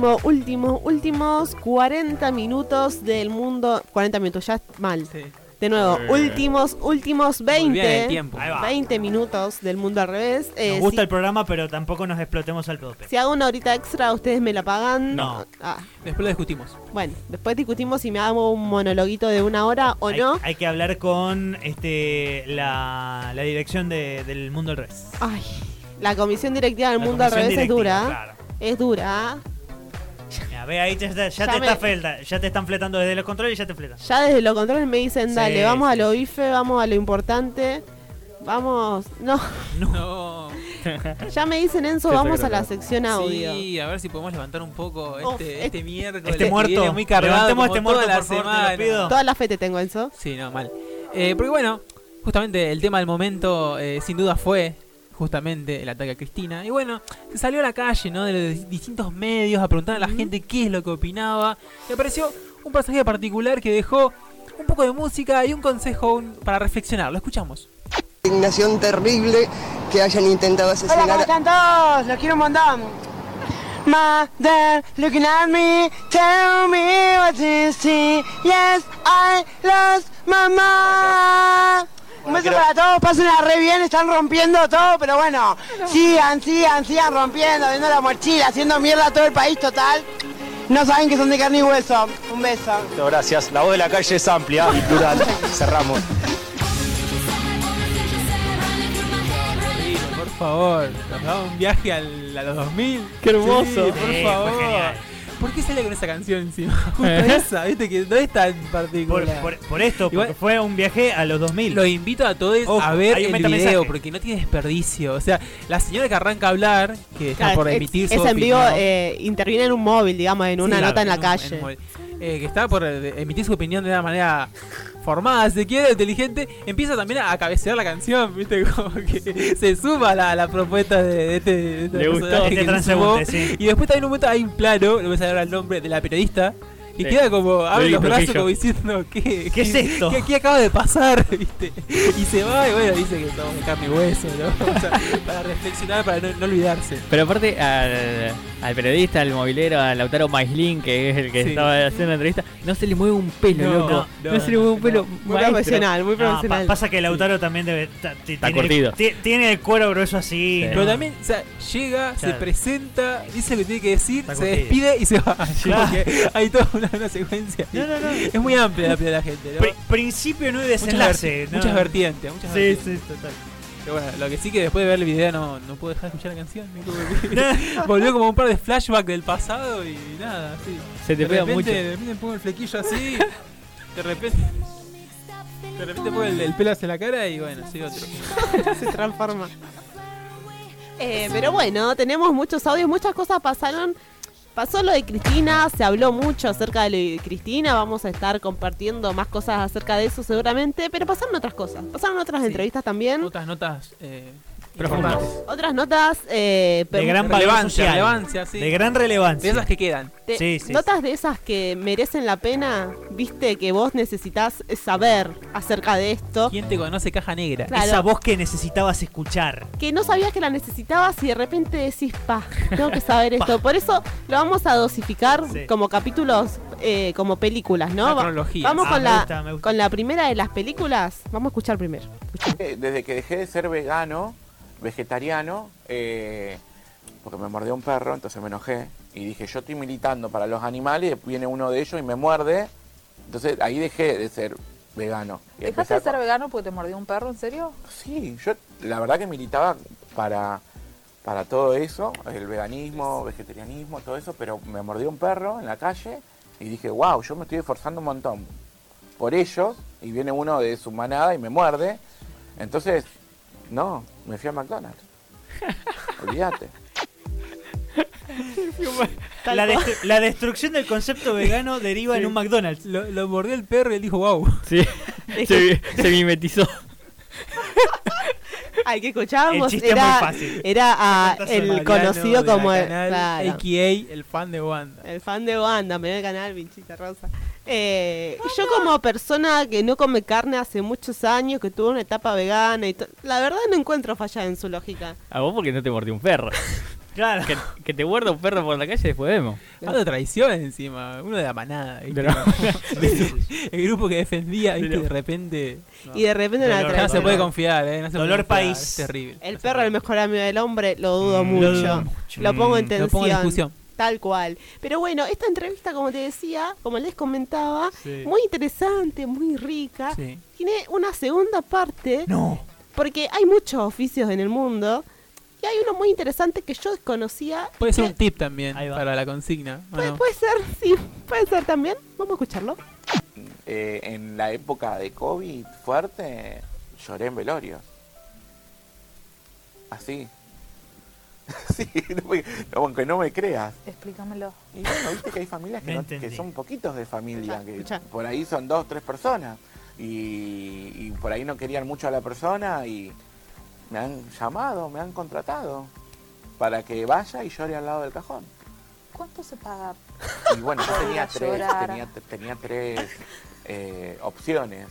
último, último, últimos 40 minutos del mundo. 40 minutos, ya mal. Sí. De nuevo, Eh. últimos, últimos Muy bien el 20. tiempo. Ahí va. 20 minutos del mundo al revés. Eh, Nos gusta si, el programa, pero tampoco nos explotemos al tope. si hago una horita extra, ¿ustedes me la pagan? No. Ah, Después lo discutimos. bueno, después discutimos si me hago un monologuito de una hora o hay, no. hay que hablar con este la, la dirección de- del mundo al revés. Ay, la comisión directiva del La mundo al revés es dura. claro. Es dura. Ve ahí, ya, está- ya Ya te me- está fleta- ya te están fletando desde los controles y ya te fletan. Ya desde los controles me dicen, Sí, dale, vamos a sí, lo sí. bife, vamos a lo importante. Vamos, no, No. ya me dicen Enzo, vamos a la sección audio. Sí, a ver si podemos levantar un poco este, es- este miércoles. Este que muerto. viene muy cargado Levantemos como este muerto, toda la por favor, te lo semana. pido. Toda la fe te tengo, Enzo. Sí, no, mal. Eh, porque bueno, justamente el tema del momento eh, sin duda fue justamente el ataque a Cristina. Y bueno, se salió a la calle, ¿no? De los distintos medios a preguntar a la gente qué es lo que opinaba. Me pareció un pasaje particular que dejó un poco de música y un consejo un- para reflexionar. Lo escuchamos. indignación terrible que hayan intentado asesinar están todos? Los quiero un montón. Mother, looking at me, tell me what you see. Yes, I lost mamá. Un beso para todos, pásenla re bien, están rompiendo todo, pero bueno, sigan, sigan, sigan rompiendo, viendo la mochila, haciendo mierda a todo el país total. No saben que son de carne y hueso. Un beso. Gracias. La voz de la calle es amplia y plural. Cerramos. Favor, nos da un viaje al- a los 2000. Qué hermoso. Sí, por Sí, favor. genial. ¿Por qué sale con esa canción encima? Justo esa, viste que no es tan particular. por- por esto, Igual- porque fue un viaje a los 2000. Lo invito a todos Ojo, a ver el video porque no tiene desperdicio. O sea, la señora que arranca a hablar, que está Claro, por es- emitir es, su en vivo, opinión. eh, interviene en un móvil, digamos, en una Sí, nota en la un- calle. Eh, que está por eh, emitir su opinión de una manera formada, si quiere, inteligente, empieza también a cabecear la canción, ¿viste? Como que se suma a la, a la propuesta de, de este, de este Le gustó. personaje Este que se sumó. transeúnte, sí. Y después también en un momento hay un plano, no me sale ahora el nombre de la periodista. Y Sí. queda como, abre los brazos como diciendo, ¿qué, ¿Qué es esto? ¿Qué, qué acaba de pasar? ¿Viste? Y se va y bueno, dice que somos de carne y hueso, ¿no? O sea, para reflexionar, para no, no olvidarse. Pero aparte al, al periodista, al movilero, a Lautaro Maislin, que es el que Sí. estaba haciendo la entrevista, no se le mueve un pelo, No, loco. No, no, se le mueve un pelo. Muy maestro. profesional, muy pa- profesional. pasa que Lautaro también debe. Está tiene, curtido. ti- tiene el cuero grueso así. Sí. ¿no? Pero también, o sea, llega, se presenta, dice lo que tiene que decir, se despide y se va. Claro. Hay toda una, una secuencia. No, no, no. Es muy amplia la de la gente, ¿no? Pri- principio, no y muchas, desenlace. ¿no? muchas vertientes, muchas Sí, vertientes. sí, total. Pero bueno, lo que sí que después de ver el video no, no puedo dejar de escuchar la canción. Volvió como un par de flashbacks del pasado y nada, sí. Se te de pega repente, mucho. De repente pongo el flequillo así, de repente... De repente pongo el, el pelo hacia la cara y bueno, sí, otro. se transforma. Eh, pero bueno, tenemos muchos audios, muchas cosas pasaron. Pasó lo de Cristina, se habló mucho acerca de lo de Cristina, vamos a estar compartiendo más cosas acerca de eso seguramente, pero pasaron otras cosas, pasaron otras Sí. entrevistas también, Otras notas eh, Profundas. otras notas eh, De gran Relevancia, social. relevancia, sí. De gran relevancia. De esas que quedan. de- sí, sí, notas de esas que merecen la pena, viste que vos necesitas saber acerca de esto, ¿Quién te conoce caja negra? Claro. Esa voz que necesitabas escuchar. que no sabías que la necesitabas y de repente decís, pa, tengo que saber esto. Por eso lo vamos a dosificar Sí. como capítulos, eh, como películas, ¿no? Cronología. Vamos Ah, con, me la, gusta, me gusta. con la primera de las películas. Vamos a escuchar primero. Eh, Desde que dejé de ser vegano, vegetariano, eh, porque me mordió un perro, entonces me enojé y dije, yo estoy militando para los animales, viene uno de ellos y me muerde, entonces ahí dejé de ser vegano. Y ¿Dejaste de ser vegano porque te mordió un perro? ¿En serio? Sí, yo la verdad que militaba para, para todo eso, el veganismo, vegetarianismo, todo eso, pero me mordió un perro en la calle y dije, wow, yo me estoy esforzando un montón por ellos y viene uno de su manada y me muerde. Entonces, no, me fui a McDonald's. Olvídate. La, destru- la destrucción del concepto vegano deriva en un McDonald's. Lo, lo mordió el perro y él dijo, wow. Sí, se, se mimetizó. Ay, que escuchábamos El era, muy fácil. era a el Mariano conocido como el, canal, claro, AKA el fan de Wanda. el fan de Wanda, me el canal Vinchita Rosa. Eh, yo como persona que no come carne hace muchos años, que tuvo una etapa vegana y to- la verdad no encuentro falla en su lógica. A vos porque no te mordió un perro. Claro. Que, que te guarda un perro por la calle y después vemos. Algo traición encima, uno de la manada, el grupo que defendía, ¿viste? De repente Y de repente una Dolor, no se puede confiar, ¿eh? No se Dolor confiar, país. Es terrible. El perro es el mejor amigo del hombre, lo dudo Mm, mucho. dudo mucho. Lo pongo en Mm, tensión. Lo pongo en discusión. Tal cual. Pero bueno, esta entrevista, como te decía, como les comentaba, Sí. muy interesante, muy rica. Sí. Tiene una segunda parte, No. porque hay muchos oficios en el mundo. Y hay uno muy interesante que yo desconocía. Puede ser que- un tip también para la consigna. ¿o Puede, no? puede ser, sí, puede ser también. Vamos a escucharlo. Eh, en la época de COVID fuerte, lloré en velorios. Así. sí, no, aunque no me creas. Explícamelo. Y bueno, viste que hay familias que, No son poquitos de familia, Escucha, que escucha. por ahí son dos, tres personas. Y, y por ahí no querían mucho a la persona y me han llamado, me han contratado para que vaya y llore al lado del cajón. ¿Cuánto se paga? Y bueno, yo tenía tres, tenía, tenía tres eh, opciones.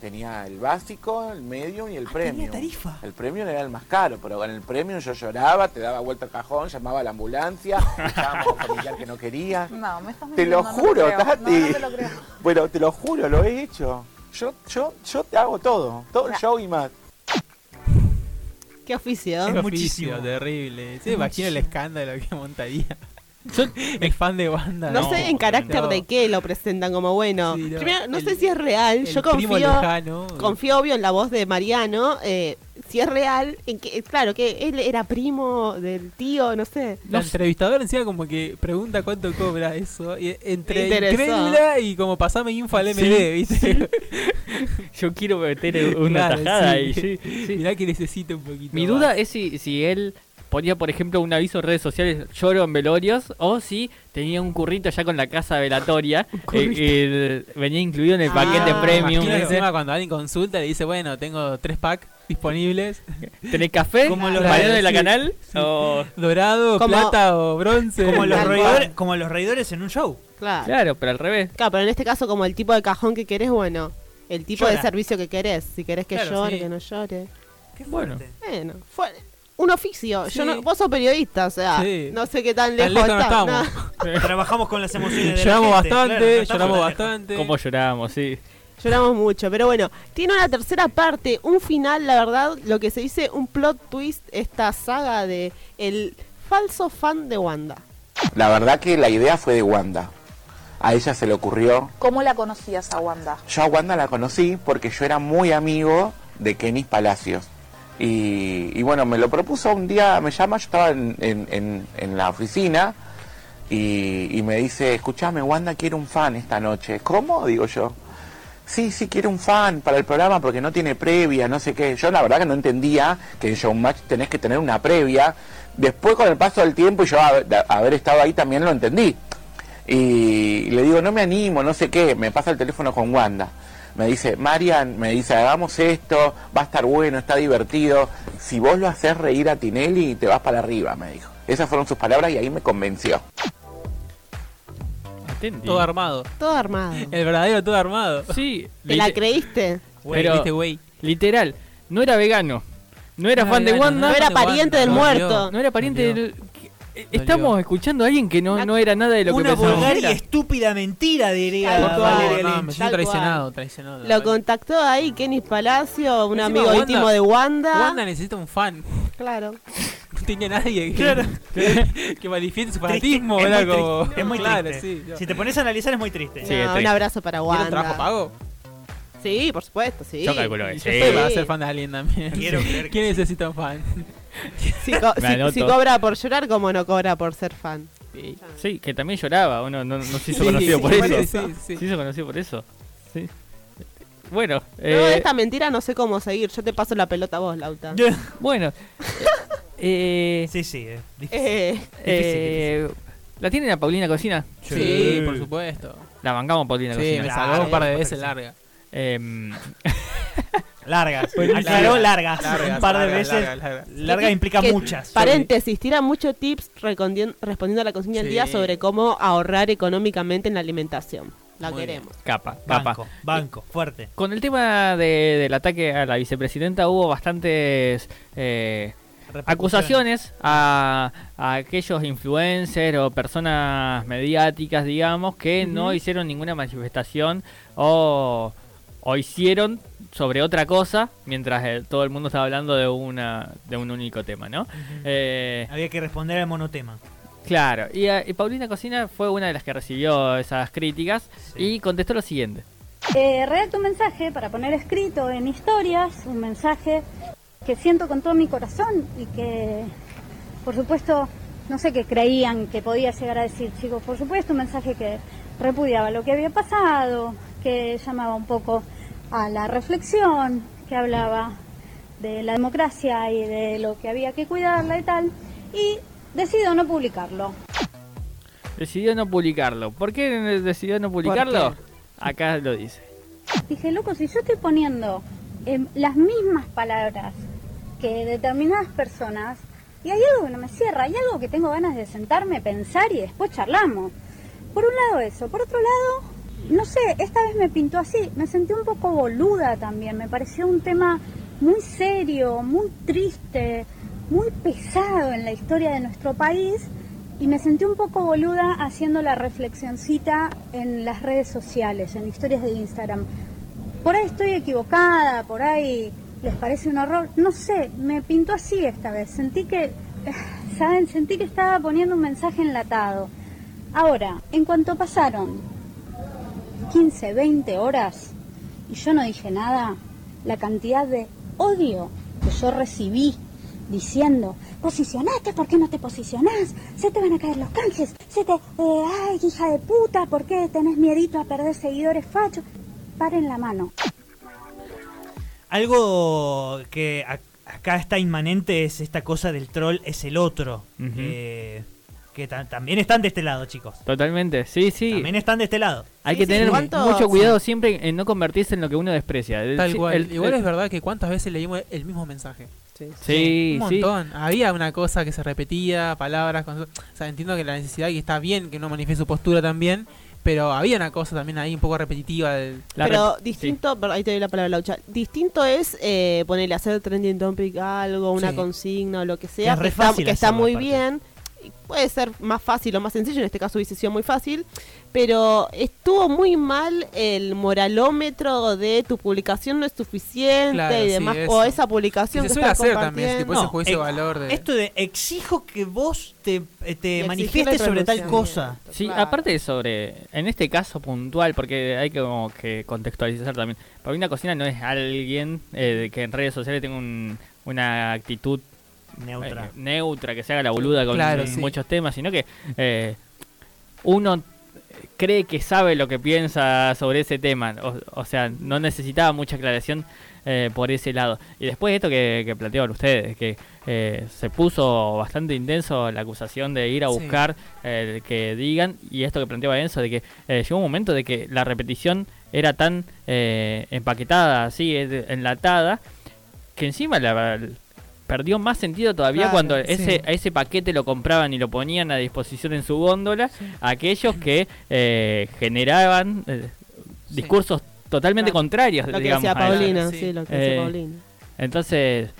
Tenía el básico, el medio y el Ah, premio. tenía tarifa. El premio era el más caro, pero con el premio yo lloraba, te daba vuelta al cajón, llamaba a la ambulancia, llamábamos a un familiar que no quería. No, me estás Te lo no juro. Tati. No, no te lo creo. Bueno, te lo juro, lo he hecho. Yo, yo, yo te hago todo, todo el show y más. ¿Qué oficio? Es muchísimo. oficio, terrible. Es Se imagina el escándalo que montaría. el fan de banda. No, sé en carácter no. de qué lo presentan como bueno. Sí, no. Primero, no El- sé si es real. Yo confío, lejano. confío obvio en la voz de Mariano. eh, si es real, en que, claro, que él era primo del tío, no sé. La entrevistadora encima como que pregunta cuánto cobra eso. Y entre incrédula y como pasame info al MD, ¿viste? Yo quiero meter una Claro, tajada sí. ahí. sí, sí. Mirá que necesito un poquito. Mi más. duda es si, si él ponía, por ejemplo, un aviso en redes sociales, lloro en velorios, o si tenía un currito ya con la casa velatoria, eh, eh, venía incluido en el paquete Ah, premium. Imagina ¿viste? encima cuando alguien consulta le dice, bueno, tengo tres packs disponibles. ¿Tenés café? Como los- ¿Mariano de la sí, canal? sí. O- Dorado, Como- plata o bronce. Como los, reidores, cual. como los reidores en un show. Claro. Claro, pero al revés. Claro, pero en este caso, como el tipo de cajón que querés, bueno, el tipo Llora. de servicio que querés. Si querés que Claro, llore, sí. que no llore. Qué Bueno. Bueno, fue un oficio. Yo no, vos sos periodista, o sea, Sí. no sé qué tan Tan lejos, lejos no estamos. Trabajamos con las emociones de la Lloramos gente, bastante, claro, no estamos lloramos bastante. ¿Cómo llorábamos? Sí. Lloramos mucho, pero bueno, tiene una tercera parte, un final, la verdad, lo que se dice un plot twist, esta saga de el falso fan de Wanda. La verdad que la idea fue de Wanda. A ella se le ocurrió. ¿Cómo la conocías a Wanda? Yo a Wanda la conocí porque yo era muy amigo de Kenny Palacios. Y, y bueno, me lo propuso un día, me llama, yo estaba en, en- en- en la oficina y, y me dice, escúchame, Wanda quiere un fan esta noche. ¿Cómo? Digo yo. Sí, sí, quiere un fan para el programa porque no tiene previa, no sé qué. Yo la verdad que no entendía que en Showmatch tenés que tener una previa. Después con el paso del tiempo y yo haber, estado ahí también lo entendí. Y le digo, no me animo, no sé qué. Me pasa el teléfono con Wanda. Me dice, Marian, me dice, hagamos esto, va a estar bueno, está divertido. Si vos lo haces reír a Tinelli, te vas para arriba, me dijo. Esas fueron sus palabras y ahí me convenció. Entendí. Todo armado. Todo armado. El verdadero todo armado. Sí, ¿Te la creíste? Pero- güey. literal. No era vegano. No era No fan de era Wanda. No era pariente Wanda, del muerto. No era pariente del... que- eh, Estamos escuchando a alguien que no, no era nada de lo que Una pensábamos. vulgar y que era. estúpida mentira, diría Tal cual. No, me siento traicionado, traicionado. Lo contactó ahí Kenny Palacio, un Encima amigo Wanda- íntimo de Wanda. Wanda necesita un fan. Claro. No tenía nadie que, Claro. que manifieste su Triste, fanatismo. es Era muy como. triste, es muy claro, triste. sí. yo- Si te pones a analizar es muy triste. Sí, No, es un triste. abrazo para ¿Quiere un Wanda. trabajo pago? Sí, por supuesto, sí. Yo calculo que Y sí. yo estoy para ser fan de alguien también. Quiero creer que ¿Quién sí. necesita un fan? Si, co- Me si- anoto. si cobra por llorar, como no cobra por ser fan. Sí, que también lloraba. Uno no, no se hizo Sí, conocido por sí, eso. sí, sí. Se hizo conocido por eso. Sí. Bueno, de eh, esta mentira no sé cómo seguir. Yo te paso la pelota a vos, Lauta. bueno. eh, Sí, sí, difícil. Eh, eh, ¿La tienen a Paulina Cocina? Sí, por supuesto. La bancamos Paulina Sí, Cocina. me Claro, salvó un par de por veces larga. Em, Largas. Buenísimo. Aclaró largas. Largas, Un par de largas, veces. largas. Larga implica que- muchas. Paréntesis, tira muchos tips respondiendo a la consigna del Sí. día sobre cómo ahorrar económicamente en la alimentación. La Muy queremos. capa, capa. Banco, banco, fuerte. Con el tema de- del ataque a la vicepresidenta hubo bastantes eh, acusaciones a, a aquellos influencers o personas mediáticas, digamos, que no hicieron ninguna manifestación o, o hicieron sobre otra cosa mientras eh, todo el mundo estaba hablando de una de un único tema, ¿no? Eh, Había que responder al monotema. Claro, y, eh, y Paulina Cocina fue una de las que recibió esas críticas y contestó lo siguiente. Eh, redacto un mensaje para poner escrito en historias, un mensaje que siento con todo mi corazón y que, por supuesto, no sé qué creían que podía llegar a decir, chicos, por supuesto, un mensaje que repudiaba lo que había pasado, que llamaba un poco a la reflexión, que hablaba de la democracia y de lo que había que cuidarla y tal, y decido no publicarlo. Decidió no publicarlo. ¿Por qué decidió no publicarlo? Acá lo dice. Dije, loco, si yo estoy poniendo em, las mismas palabras que determinadas personas, y hay algo que no me cierra, hay algo que tengo ganas de sentarme, pensar y después charlamos. Por un lado eso, por otro lado, no sé, esta vez me pintó así, me sentí un poco boluda también, me pareció un tema muy serio, muy triste, muy pesado en la historia de nuestro país y me sentí un poco boluda haciendo la reflexioncita en las redes sociales, en historias de Instagram. Por ahí estoy equivocada, por ahí les parece un horror, no sé, me pintó así esta vez, sentí que, ¿saben? Sentí que estaba poniendo un mensaje enlatado. Ahora, en cuanto pasaron 15, 20 horas y yo no dije nada, la cantidad de odio que yo recibí diciendo, posicionate, ¿por qué no te posicionás? Se te van a caer los canjes, se te, eh, ay, hija de puta, ¿por qué tenés miedito a perder seguidores fachos? Paren la mano. Algo que ac- acá está inmanente es esta cosa del troll es el otro. Eh, que también están de este lado, chicos. Totalmente, sí, sí. También están de este lado. Hay Sí, que sí, tener ¿cuánto- mucho cuidado siempre en no convertirse en lo que uno desprecia. El- Tal cual. el- Igual el- es verdad que cuántas veces leímos el mismo mensaje. Sí, un sí. montón. Había una cosa que se repetía, palabras, con- o sea, entiendo que la necesidad y está bien que no manifieste su postura también, pero había una cosa también ahí un poco repetitiva del Pero rep- distinto, ahí te doy la palabra, Laucha. Distinto es eh, ponerle hacer trending topic algo, una Sí. consigna o lo que Que sea, es que, re está, fácil que está hacerlo, muy bien. Puede ser más fácil o más sencillo, en este caso hubiese sido muy fácil, pero estuvo muy mal el moralómetro de tu publicación no es suficiente Claro, y demás, o esa publicación se que estás hacer también, tipo ese No, juicio de eh, valor de... Esto de exijo que vos te, eh, te manifiestes sobre tal cosa. Sí, Claro. aparte de sobre, en este caso puntual, porque hay que, como que contextualizar también. Paulina Cocina no es alguien eh, que en redes sociales tenga un- una actitud Neutra. eh, neutra, que se haga la boluda con Claro, eh, sí. muchos temas, sino que eh, uno cree que sabe lo que piensa sobre ese tema. O, o sea, no necesitaba mucha aclaración eh, por ese lado. Y después esto que, que planteaban ustedes, que eh, se puso bastante intenso la acusación de ir a Sí. buscar eh, que digan, y esto que planteaba Enzo, de que eh, llegó un momento de que la repetición era tan eh, empaquetada, así, enlatada, que encima la, perdió más sentido todavía Claro, cuando sí. ese, a ese paquete lo compraban y lo ponían a disposición en su góndola a aquellos que eh, generaban eh, discursos totalmente Claro. contrarios, Lo que digamos. decía. Paulina, sí. sí, lo que Eh, decía Paulina. Entonces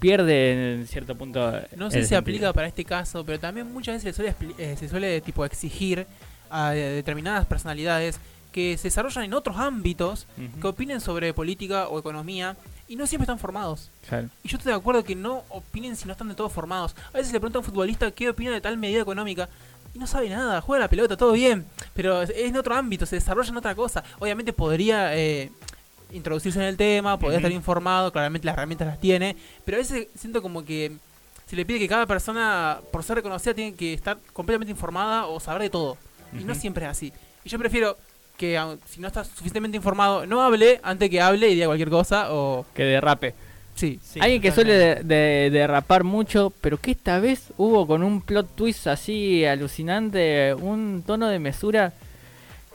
pierde en cierto punto. No sé si sentido. aplica para este caso, pero también muchas veces se suele, eh, se suele tipo exigir a eh, determinadas personalidades que se desarrollan en otros ámbitos que opinen sobre política o economía y no siempre están formados. Claro. Y yo estoy de acuerdo que no opinen si no están de todo formados. A veces le pregunto a un futbolista qué opina de tal medida económica y no sabe nada, juega la pelota, todo bien, pero es en otro ámbito, se desarrolla en otra cosa. Obviamente podría eh, introducirse en el tema, podría estar informado, claramente las herramientas las tiene, pero a veces siento como que se le pide que cada persona, por ser reconocida, tiene que estar completamente informada o saber de todo. Y no siempre es así. Y yo prefiero que au- si no estás suficientemente informado, no hable antes que hable y diga cualquier cosa o... Que derrape. Sí. Sí, Alguien que suele de- de- derrapar mucho, pero que esta vez hubo con un plot twist así alucinante, un tono de mesura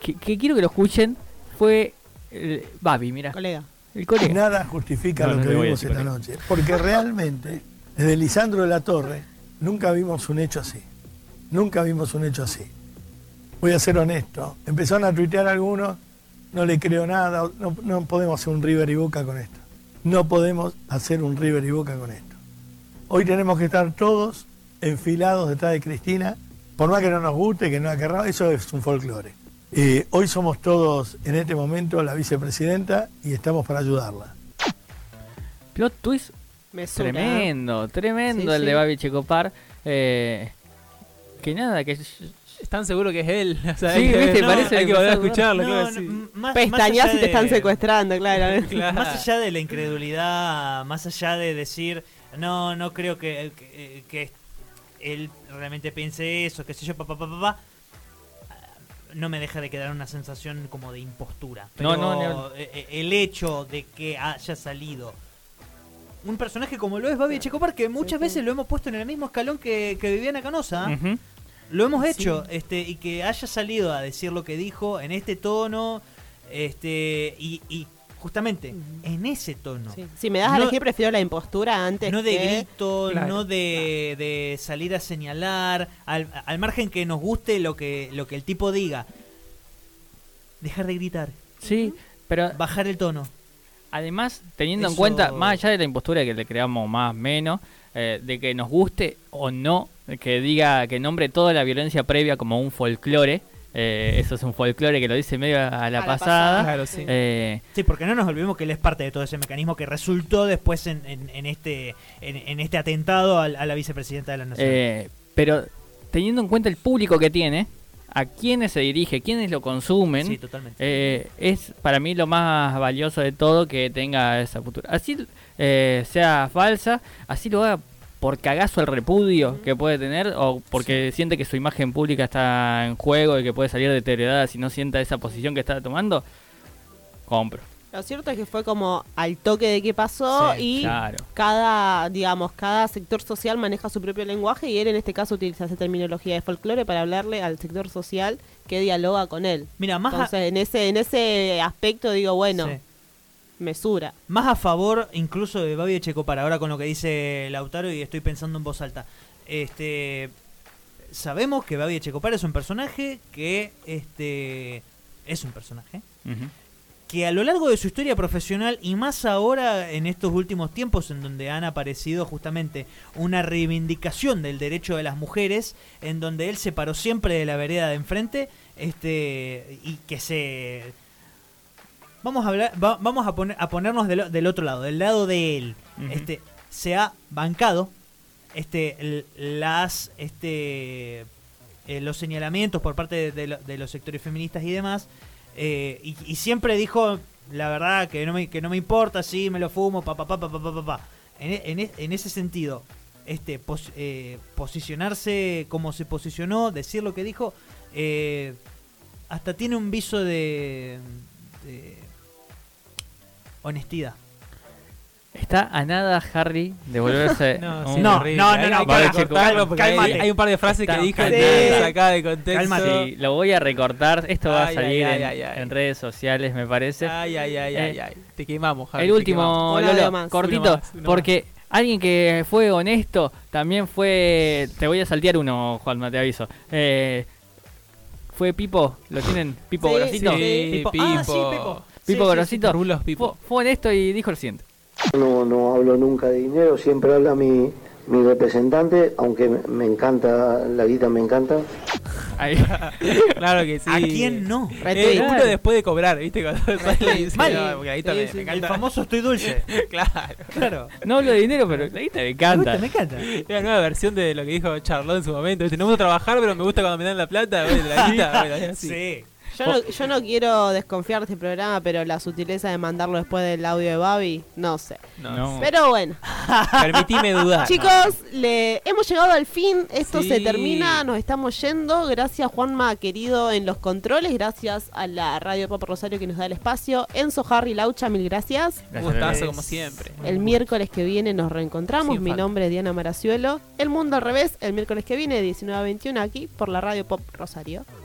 que, que quiero que lo escuchen, fue el Babi, mira, Colega. el colega. Nada justifica No, lo no que le voy a vimos decir esta noche. Porque realmente, desde Lisandro de la Torre, nunca vimos un hecho así. Nunca vimos un hecho así. Voy a ser honesto. Empezaron a tuitear algunos, no le creo nada, no, no podemos hacer un River y Boca con esto. No podemos hacer un River y Boca con esto. Hoy tenemos que estar todos enfilados detrás de Cristina, por más que no nos guste, que no la querramos, eso es un folclore. Eh, hoy somos todos en este momento la vicepresidenta y estamos para ayudarla. Plot twist Mesura. tremendo, tremendo Sí, el sí. de Babi Checopar. Eh, que nada, que Están seguros que es él. O sea, Sí, hay que, viste, no, parece hay que que volver a escucharlo. No, claro, no, sí. m- más- Pestañas y te están secuestrando, claro. Claro. Más allá de la incredulidad, más allá de decir, no, no creo que, que, que él realmente piense eso, qué sé yo, papá, papá, papá, no me deja de quedar una sensación como de impostura. No, Pero no, no. eh, eh, el hecho de que haya salido un personaje como lo es Babi Checopar, que muchas veces lo hemos puesto en el mismo escalón que, que Viviana Canosa. Lo hemos hecho, este, y que haya salido a decir lo que dijo en este tono, este, y, y justamente en ese tono. Sí. Si me das a No- elegir, prefiero la impostura antes No de que- grito, Claro. no de, de salir a señalar, al, al margen que nos guste lo que, lo que el tipo diga. Dejar de gritar, Sí, pero bajar el tono. Además, teniendo en cuenta, más allá de la impostura que le creamos más o menos, eh, de que nos guste o no, que diga, que nombre toda la violencia previa como un folclore, eh, eso es un folclore que lo dice medio a la, A la pasada. pasada. Claro, sí. eh, Sí, porque no nos olvidemos que él es parte de todo ese mecanismo que resultó después en, en- en este en, en este atentado al- a, la vicepresidenta de la nación. Eh, pero teniendo en cuenta el público que tiene, a quiénes se dirige, quiénes lo consumen, sí, eh, es para mí lo más valioso de todo que tenga esa cultura. Así eh, sea falsa, así lo haga por cagazo el repudio que puede tener o porque siente que su imagen pública está en juego y que puede salir deteriorada si no sienta esa posición que está tomando, compro. Lo cierto es que fue como al toque de qué pasó Sí, y claro. cada, digamos, cada sector social maneja su propio lenguaje y él en este caso utiliza esa terminología de folclore para hablarle al sector social que dialoga con él. Mira, más a- Entonces, en ese en ese aspecto digo, bueno, Sí. mesura. Más a favor incluso de Babi Checopar, ahora con lo que dice Lautaro y estoy pensando en voz alta. Este sabemos que Babi Checopar es un personaje que este es un personaje Ujú. Que a lo largo de su historia profesional y más ahora en estos últimos tiempos en donde han aparecido justamente una reivindicación del derecho de las mujeres, en donde él se paró siempre de la vereda de enfrente, este y que se vamos a hablar va- vamos a poner a ponernos del, otro lado, del lado de él. Este se ha bancado este las este eh, los señalamientos por parte de, de lo- de los sectores feministas y demás eh, y, siempre dijo la verdad que no me, que no me importa si me lo fumo pa pa pa pa pa pa, e- e- en ese sentido este pos- eh, posicionarse como se posicionó decir lo que dijo eh, hasta tiene un viso de, de honestidad Está a nada Harry de volverse No, un- sí, No, no, no, Hay no, cortarlo porque hay, un par de frases Está- que que sacada de contexto. Cálmate. Sí, lo voy a recortar. Esto va a salir ay, en, ay, ay. en redes sociales, me parece. Ay, ay, ay, Eh, ay, ay. Te quemamos, Javi, el último, Lolo, más. cortito, más, porque alguien que fue honesto también fue. Te voy a saltear uno, Juanma, te aviso. Eh, fue Pipo, ¿lo tienen? Pipo Sí, Grosito. Sí, Pipo. Pipo. Ah, sí, Pipo. Pipo Sí, sí, Grosito. Rulos Pipo. Fue, fue honesto y dijo lo siguiente. No, no hablo nunca de dinero, siempre habla mi, mi representante, aunque me, encanta, la guita me encanta. Ahí. Claro que sí. ¿A quién no? Eh, uno después de cobrar, ¿viste? Cuando sale y dice, Mal. no, porque ahí también Sí, sí. me El famoso estoy dulce. claro. Claro. No hablo de dinero, pero la guita me Me encanta. gusta, me encanta. Es la nueva versión de lo que dijo Charlotte en su momento. ¿viste? No me gusta trabajar, pero me gusta cuando me dan la plata. La guita, así. Sí. Yo no, yo no quiero desconfiar de este programa, pero la sutileza de mandarlo después del audio de Babi, no sé. No, No. Pero bueno, Permitime dudar. chicos, le hemos llegado al fin. Esto Sí. se termina, nos estamos yendo. Gracias Juanma, querido, en los controles. Gracias a la Radio Pop Rosario que nos da el espacio. Enzo, Harry, Laucha, mil gracias. Un Gracias, gustazo, como siempre. El miércoles que viene nos reencontramos. Sin Mi falta. nombre es Diana Maraciuelo. El mundo al revés, el miércoles que viene, 19 a 21, aquí por la Radio Pop Rosario.